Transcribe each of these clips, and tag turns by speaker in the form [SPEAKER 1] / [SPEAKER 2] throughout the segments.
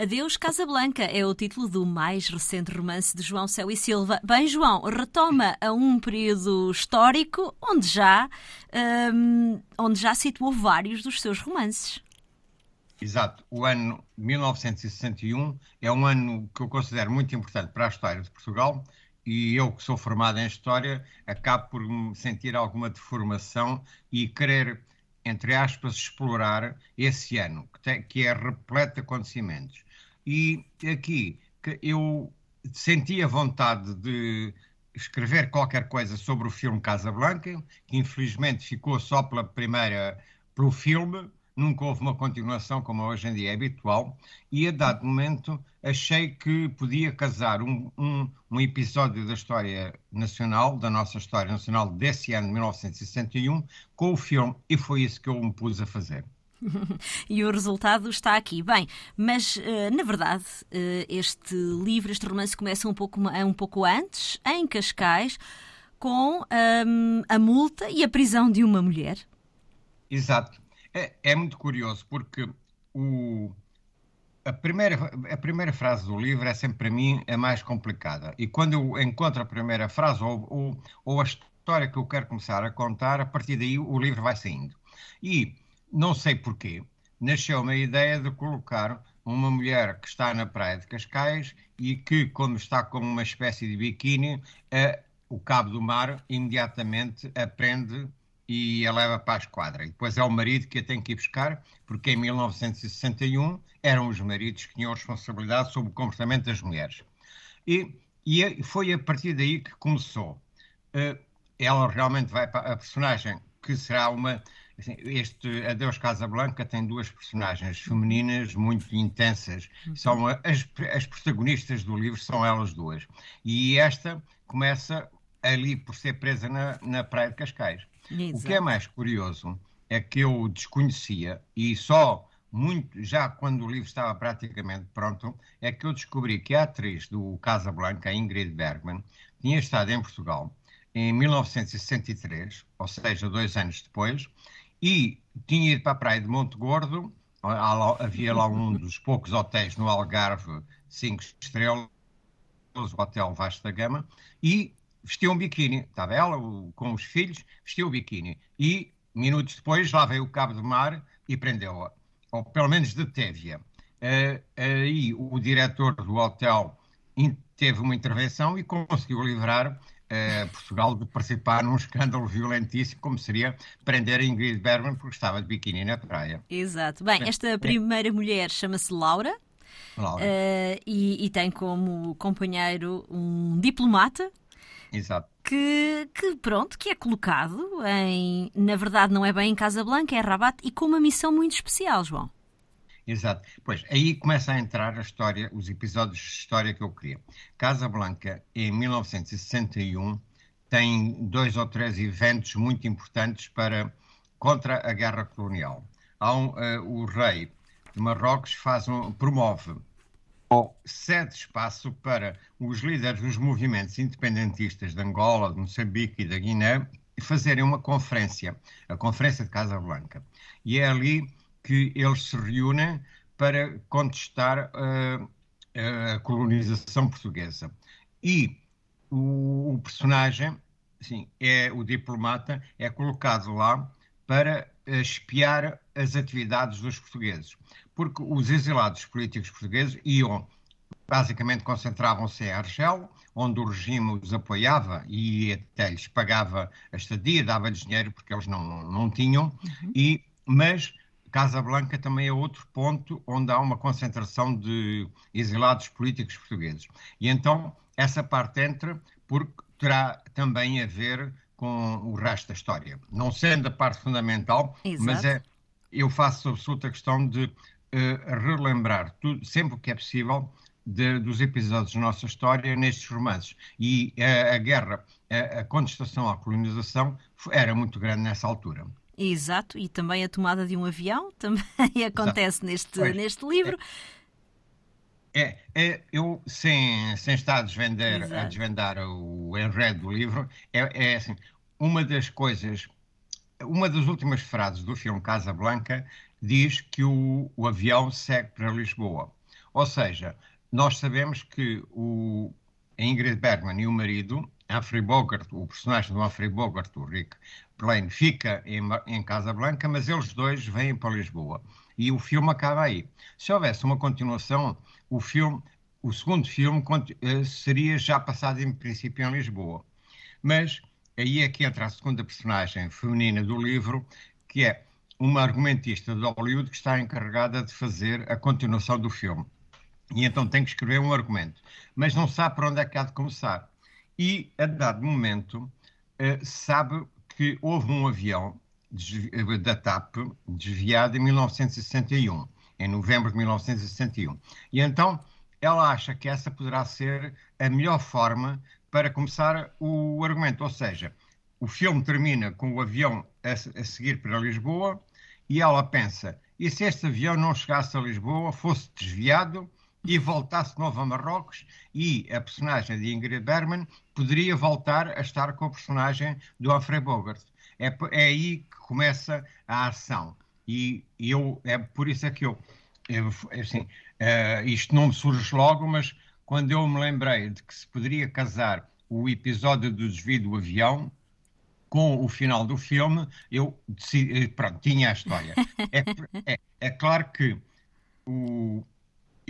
[SPEAKER 1] Adeus Casablanca é o título do mais recente romance de João Céu e Silva. Bem, João, retoma a um período histórico onde já, um, onde já situou vários dos seus romances.
[SPEAKER 2] Exato. O ano 1961 é um ano que eu considero muito importante para a história de Portugal e eu que sou formado em História acabo por sentir alguma deformação e querer entre aspas, explorar esse ano, que, tem, que é repleto de acontecimentos. E aqui eu sentia vontade de escrever qualquer coisa sobre o filme Casablanca, que infelizmente ficou só pela primeira, pelo filme, nunca houve uma continuação como hoje em dia é habitual, e a dado momento achei que podia casar um, um, um, episódio da história nacional, da nossa história nacional desse ano de 1961, com o filme, e foi isso que eu me pus a fazer.
[SPEAKER 1] e o resultado está aqui. Bem, mas uh, na verdade uh, este livro, este romance começa um pouco, um pouco antes, em Cascais, com um, a multa e a prisão de uma mulher.
[SPEAKER 2] Exato. É, é muito curioso porque o, a, primeira, a primeira frase do livro é sempre para mim a mais complicada. E quando eu encontro a primeira frase ou, ou, ou a história que eu quero começar a contar, a partir daí o livro vai saindo. E não sei porquê, nasceu uma ideia de colocar uma mulher que está na praia de Cascais e que, como está com uma espécie de biquíni, a, o cabo do mar imediatamente aprende e a leva para a esquadra. E depois é o marido que a tem que ir buscar, porque em 1961 eram os maridos que tinham responsabilidade sobre o comportamento das mulheres. E, e foi a partir daí que começou. Uh, ela realmente vai para a personagem que será uma Assim, este Adeus Casablanca tem duas personagens femininas muito intensas. Uhum. São as, as protagonistas do livro são elas duas. E esta começa ali por ser presa na, na Praia de Cascais. Exato. O que é mais curioso é que eu desconhecia e só muito já quando o livro estava praticamente pronto é que eu descobri que a atriz do Casablanca, Ingrid Bergman, tinha estado em Portugal em 1963, ou seja, dois anos depois, e tinha ido para a praia de Monte Gordo, havia lá um dos poucos hotéis no Algarve, cinco estrelas, o Hotel Vasco da Gama, e vestiu um biquíni. Estava ela com os filhos, vestiu o biquíni. E, minutos depois, lá veio o cabo de mar e prendeu-a. Ou pelo menos deteve-a. Uh, aí o diretor do hotel teve uma intervenção e conseguiu livrar eh, Portugal de participar num escândalo violentíssimo, como seria prender a Ingrid Bergman porque estava de biquíni na praia.
[SPEAKER 1] Exato. Bem, esta primeira mulher chama-se Laura. Laura. Uh, e, e, tem como companheiro um diplomata.
[SPEAKER 2] Exato.
[SPEAKER 1] Que, que, pronto, que é colocado em, na verdade não é bem em Casablanca, é Rabat e com uma missão muito especial, João.
[SPEAKER 2] Exato. Pois, aí começa a entrar a história, os episódios de história que eu queria. Casa Blanca, em 1961, tem dois ou três eventos muito importantes para contra a guerra colonial. Um, uh, o rei de Marrocos faz um, promove ou cede espaço para os líderes dos movimentos independentistas de Angola, de Moçambique e da Guiné fazerem uma conferência, a Conferência de Casa Blanca. E é ali que eles se reúnem para contestar uh, a colonização portuguesa. E o, o personagem, sim, é o diplomata, é colocado lá para espiar as atividades dos portugueses. Porque os exilados políticos portugueses iam, basicamente concentravam-se em Argel, onde o regime os apoiava e até lhes pagava a estadia, dava-lhes dinheiro porque eles não, não tinham, uhum. e, mas Casa Blanca também é outro ponto onde há uma concentração de exilados políticos portugueses. E então essa parte entra porque terá também a ver com o resto da história. Não sendo a parte fundamental, Exato. mas é, eu faço absoluta questão de uh, relembrar tudo, sempre que é possível de, dos episódios da nossa história nestes romances. E uh, a guerra, a, a contestação à colonização era muito grande nessa altura.
[SPEAKER 1] Exato, e também a tomada de um avião também acontece neste, neste livro.
[SPEAKER 2] É, é, eu, sem, sem estar a desvendar, a desvendar o enredo do livro, é, é assim, uma das coisas, uma das últimas frases do filme Casa Blanca diz que o, o avião segue para Lisboa. Ou seja, nós sabemos que o Ingrid Bergman e o marido, Humphrey Bogart, o personagem do Humphrey Bogart, o Rick Blaine, fica em, em Casa Blanca, mas eles dois vêm para Lisboa. E o filme acaba aí. Se houvesse uma continuação, o filme, o segundo filme eh, seria já passado em princípio em Lisboa. Mas aí é que entra a segunda personagem feminina do livro, que é uma argumentista de Hollywood que está encarregada de fazer a continuação do filme. E então tem que escrever um argumento, mas não sabe por onde é que há de começar. E, a dado momento, uh, sabe que houve um avião eh, da TAP desviado em 1961, em novembro de 1961. E então ela acha que essa poderá ser a melhor forma para começar o argumento, ou seja, o filme termina com o avião a, a seguir para Lisboa e ela pensa: e se este avião não chegasse a Lisboa, fosse desviado e voltasse de novo a Marrocos e a personagem de Ingrid Bergman poderia voltar a estar com a personagem do Humphrey Bogart. É, é aí que começa a ação. E, eu, é por isso é que eu, eu assim, uh, isto não me surge logo, mas quando eu me lembrei de que se poderia casar o episódio do desvio do avião com o final do filme, eu decidi, eh, pronto, tinha a história. É, é, é claro que o,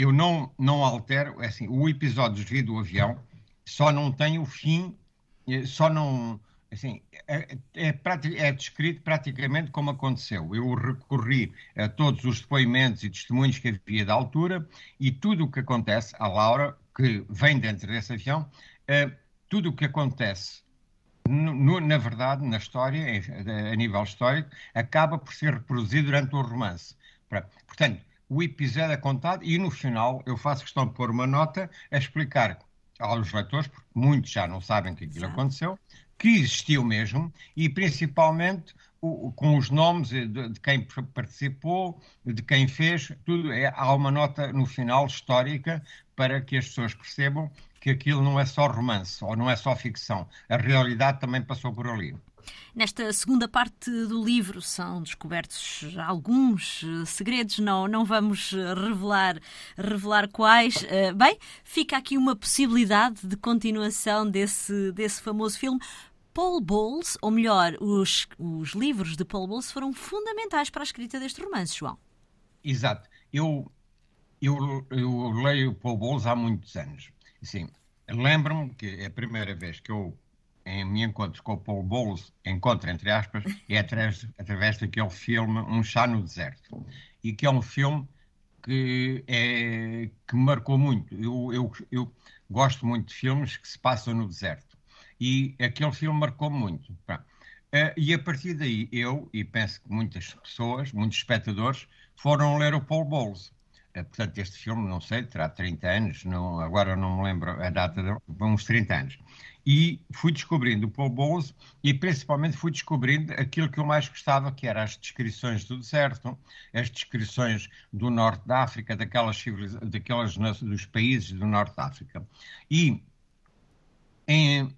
[SPEAKER 2] eu não, não altero, é assim, o episódio desvio do avião só não tem o fim, só não, assim, é, é, é, descrito praticamente como aconteceu. Eu recorri a todos os depoimentos e testemunhos que havia da altura e tudo o que acontece, a Laura, que vem dentro desse avião, uh, tudo o que acontece no, na verdade, na história, a nível histórico, acaba por ser reproduzido durante o romance. Portanto, o episódio é contado e no final eu faço questão de pôr uma nota a explicar aos leitores, porque muitos já não sabem que aquilo aconteceu, que existiu mesmo e principalmente o, com os nomes de, de, quem participou, de quem fez, tudo é, há uma nota no final histórica para que as pessoas percebam que aquilo não é só romance ou não é só ficção. A realidade também passou por ali.
[SPEAKER 1] Nesta segunda parte do livro são descobertos alguns eh, segredos, não, não vamos revelar, revelar quais. Eh, bem, fica aqui uma possibilidade de continuação desse, desse famoso filme. Paul Bowles, ou melhor, os, os livros de Paul Bowles foram fundamentais para a escrita deste romance, João.
[SPEAKER 2] Exato. Eu, eu, eu leio Paul Bowles há muitos anos. Sim, lembro-me que é a primeira vez que eu em me encontro com o Paul Bowles, encontro entre aspas, é através, através daquele filme Um Chá no Deserto. E que é um filme que, é, que me marcou muito. Eu, eu, eu gosto muito de filmes que se passam no deserto. E aquele filme marcou muito. Uh, e a partir daí, eu, e penso que muitas pessoas, muitos espectadores, foram ler o Paul Bowles. Eh, portanto, este filme, não sei, terá 30 anos, não, agora não me lembro a data, de, uns 30 anos. E fui descobrindo o Paul Bowles e principalmente fui descobrindo aquilo que eu mais gostava, que eram as descrições do deserto, as descrições do norte da África, daquelas, daquelas dos países do norte da África. E em,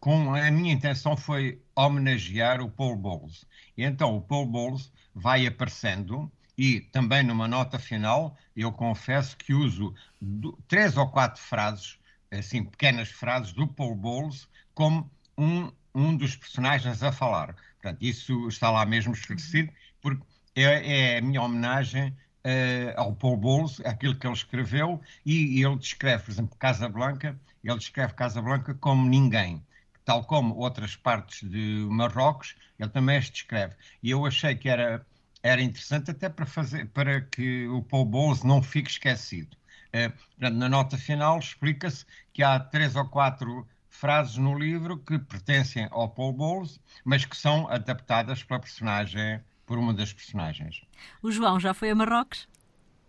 [SPEAKER 2] com a minha intenção foi homenagear o Paul Bowles. E então o Paul Bowles vai aparecendo e também numa nota final, eu confesso que uso do, três ou quatro frases, assim, pequenas frases do Paul Bowles como um, um dos personagens a falar. Portanto, isso está lá mesmo esclarecido, porque é, é a minha homenagem uh, ao Paul Bowles, aquilo que ele escreveu, e, e ele descreve, por exemplo, Casablanca, ele descreve Casablanca como ninguém tal como outras partes de Marrocos, ele também as descreve. E eu achei que era era interessante até para, fazer, para que o Paul Bowles não fique esquecido. Uh, portanto, na nota final explica-se que há três ou quatro frases no livro que pertencem ao Paul Bowles, mas que são adaptadas pela personagem, por uma das personagens.
[SPEAKER 1] O João já foi a Marrocos?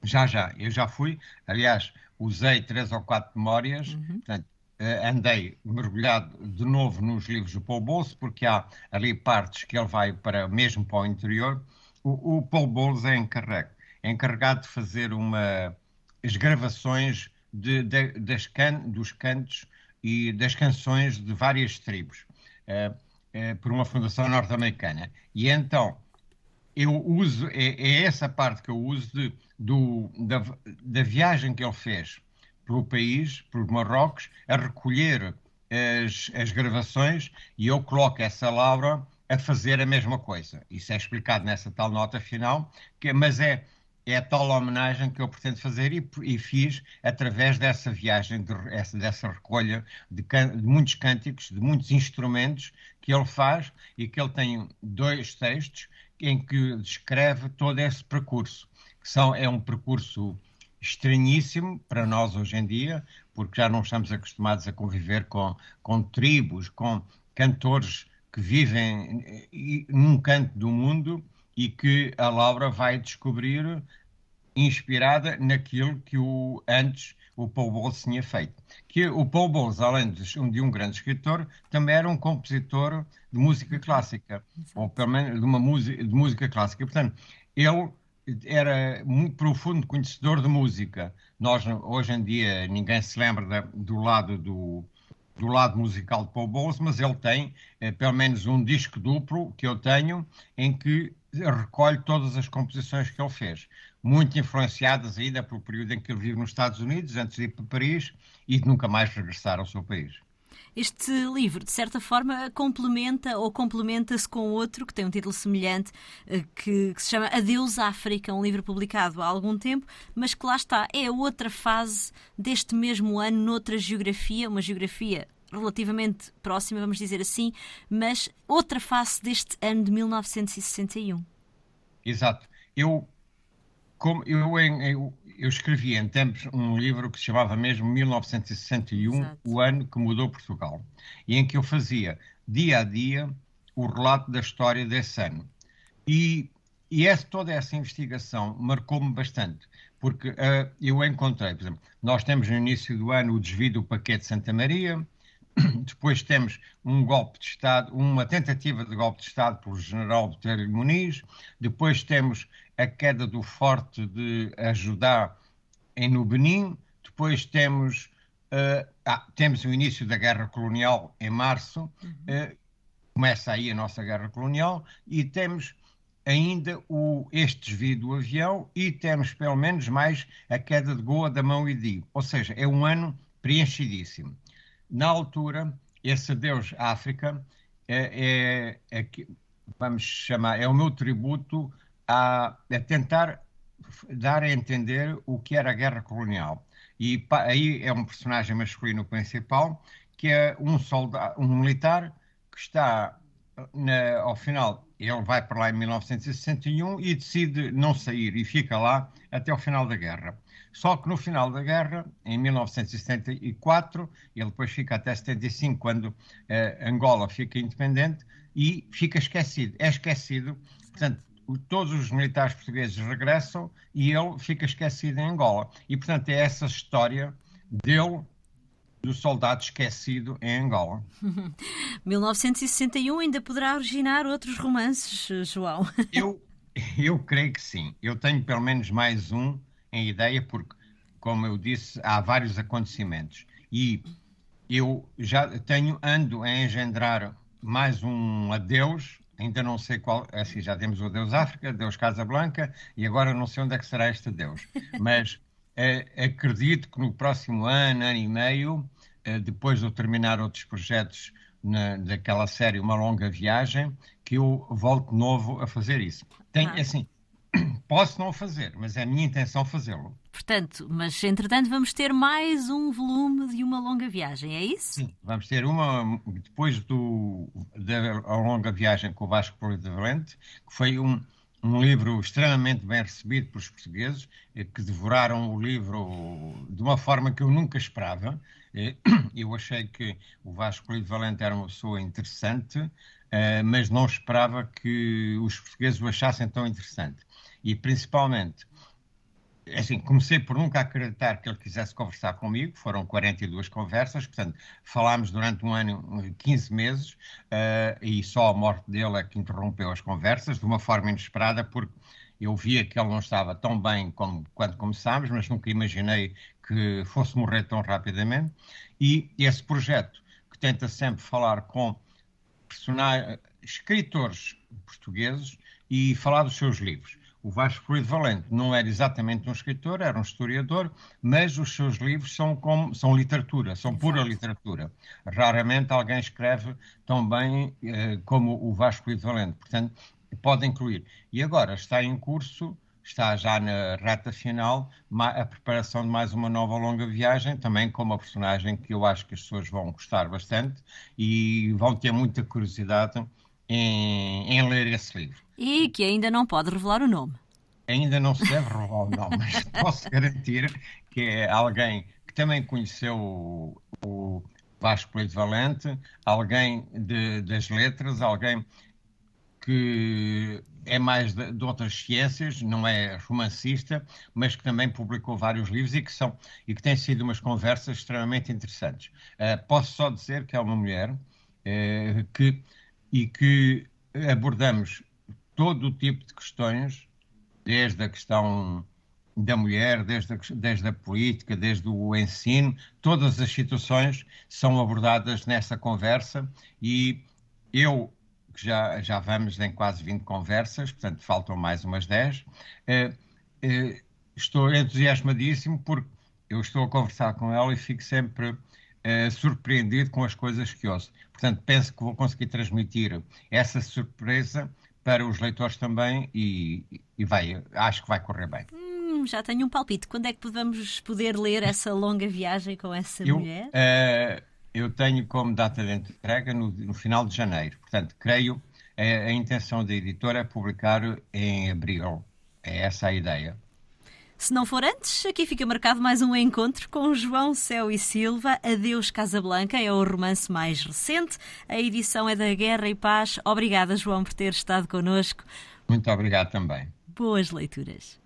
[SPEAKER 2] Já, já. Eu já fui. Aliás, usei três ou quatro memórias. Uhum. Portanto, uh, andei mergulhado de novo nos livros do Paul Bowles, porque há ali partes que ele vai para mesmo para o interior o, o Paul Bowles é encarregado, é encarregado de fazer uma, as gravações de, de, das can, dos cantos e das canções de várias tribos uh, uh, por uma fundação norte-americana. E então eu uso, é, é, essa parte que eu uso de, do, da, da viagem que ele fez pelo país, por Marrocos, a recolher as, as gravações e eu coloco essa Laura a fazer a mesma coisa. Isso é explicado nessa tal nota final, que, mas é, é a tal homenagem que eu pretendo fazer e, e fiz através dessa viagem, de, essa, dessa recolha de, can, de, muitos cânticos, de muitos instrumentos que ele faz e que ele tem dois textos em que descreve todo esse percurso, que são, é um percurso estranhíssimo para nós hoje em dia, porque já não estamos acostumados a conviver com, com tribos, com cantores que vivem eh, num canto do mundo e que a Laura vai descobrir inspirada naquilo que o antes o Paul Bowles tinha feito. Que o Paul Bowles, além de, de um grande escritor, também era um compositor de música clássica, ou pelo menos de uma música, de música clássica. Portanto, ele era muito profundo conhecedor de música. Nós, hoje em dia, ninguém se lembra da, do lado do, do lado musical de Paul Bowles, mas ele tem eh, pelo menos um disco duplo que eu tenho em que recolhe todas as composições que ele fez, muito influenciadas ainda pelo período em que ele vive nos Estados Unidos, antes de ir para Paris e de nunca mais regressar ao seu país.
[SPEAKER 1] Este livro, de certa forma, complementa ou complementa-se com outro que tem um título semelhante, eh, que, que, se chama Adeus África, um livro publicado há algum tempo, mas que lá está, é outra fase deste mesmo ano, noutra geografia, uma geografia relativamente próxima, vamos dizer assim, mas outra face deste ano de 1961.
[SPEAKER 2] Exato. Eu, como eu, eu, eu escrevi em tempos um livro que se chamava mesmo 1961, Exato. o ano que mudou Portugal, e em que eu fazia dia a dia o relato da história desse ano. E, e essa, toda essa investigação marcou-me bastante, porque uh, eu encontrei, por exemplo, nós temos no início do ano o desvio do paquete de Santa Maria, depois temos um golpe de Estado, uma tentativa de golpe de Estado pelo general Botelho Muniz, depois temos a queda do forte de ajudar em no Benin, depois temos, uh, ah, temos o início da guerra colonial em março, uh, começa aí a nossa guerra colonial, e temos ainda o, este desvio do avião e temos pelo menos mais a queda de Goa da mão e Di. Ou seja, é um ano preenchidíssimo. Na altura, esse adeus à África é, é, é, vamos chamar, é o meu tributo a, a tentar dar a entender o que era a guerra colonial. E aí é um personagem masculino principal, que é um soldado, um militar que está na, ao final, ele vai para lá em 1961 e decide não sair e fica lá até o final da guerra. Só que no final da guerra, em 1974, ele depois fica até 75, quando eh, Angola fica independente e fica esquecido. É esquecido, portanto, todos os militares portugueses regressam e ele fica esquecido em Angola. E, portanto, é essa história dele do soldado esquecido em Angola.
[SPEAKER 1] 1961 ainda poderá originar outros romances, João?
[SPEAKER 2] eu, eu creio que sim. Eu tenho pelo menos mais um em ideia, porque, como eu disse, há vários acontecimentos. E eu já tenho, ando a engendrar mais um adeus, ainda não sei qual, é assim, já temos o Deus África, Deus Casa Blanca, e agora não sei onde é que será este Deus. Mas acredito que no próximo ano, ano e meio, é, depois de eu terminar outros projetos na, daquela série Uma Longa Viagem, que eu volto de novo a fazer isso. Tem, ah. assim, Posso não fazer, mas é a minha intenção fazê-lo.
[SPEAKER 1] Portanto, mas entretanto vamos ter mais um volume de uma longa viagem, é isso?
[SPEAKER 2] Sim, vamos ter uma depois do, da longa viagem com o Vasco Polivalente, que foi um, um livro extremamente bem recebido pelos portugueses, eh, que devoraram o livro de uma forma que eu nunca esperava. Eh, eu achei que o Vasco Polivalente era uma pessoa interessante, eh, mas não esperava que os portugueses o achassem tão interessante e principalmente, assim, comecei por nunca acreditar que ele quisesse conversar comigo, foram 42 conversas, portanto, falámos durante um ano, 15 meses, uh, e só a morte dele é que interrompeu as conversas, de uma forma inesperada, porque eu via que ele não estava tão bem como quando começámos, mas nunca imaginei que fosse morrer tão rapidamente, e esse projeto, que tenta sempre falar com escritores portugueses e falar dos seus livros. O Vasco Fluido Valente não era exatamente um escritor, era um historiador, mas os seus livros são, como, são literatura, são Exato. pura literatura. Raramente alguém escreve tão bem eh, como o Vasco Fluido Valente. Portanto, pode incluir. E agora está em curso, está já na reta final, a preparação de mais uma nova longa viagem, também com uma personagem que eu acho que as pessoas vão gostar bastante e vão ter muita curiosidade em, em ler esse livro.
[SPEAKER 1] E que ainda não pode revelar o nome.
[SPEAKER 2] Ainda não se deve revelar o nome, mas posso garantir que é alguém que também conheceu o, Vasco Coelho Valente, alguém de, das letras, alguém que é mais de, de, outras ciências, não é romancista, mas que também publicou vários livros e que são e que têm sido umas conversas extremamente interessantes. Uh, posso só dizer que é uma mulher uh, que e que abordamos todo o tipo de questões, desde a questão da mulher, desde a, desde a política, desde o ensino, todas as situações são abordadas nessa conversa e eu, que já, já vamos em quase 20 conversas, portanto faltam mais umas 10, eh, eh, estou entusiasmadíssimo porque eu estou a conversar com ela e fico sempre eh, surpreendido com as coisas que ouço. Portanto, penso que vou conseguir transmitir essa surpresa para os leitores também e, e vai, acho que vai correr bem.
[SPEAKER 1] Hum, já tenho um palpite. Quando é que podemos poder ler essa longa viagem com essa
[SPEAKER 2] eu,
[SPEAKER 1] mulher?
[SPEAKER 2] Uh, eu tenho como data de entrega no, no final de janeiro. Portanto, creio a, a intenção da editora é publicar em abril. É essa a ideia.
[SPEAKER 1] Se não for antes, aqui fica marcado mais um encontro com João Céu e Silva. Adeus Casablanca é o romance mais recente. A edição é da Guerra e Paz. Obrigada, João, por ter estado connosco.
[SPEAKER 2] Muito obrigado também.
[SPEAKER 1] Boas leituras.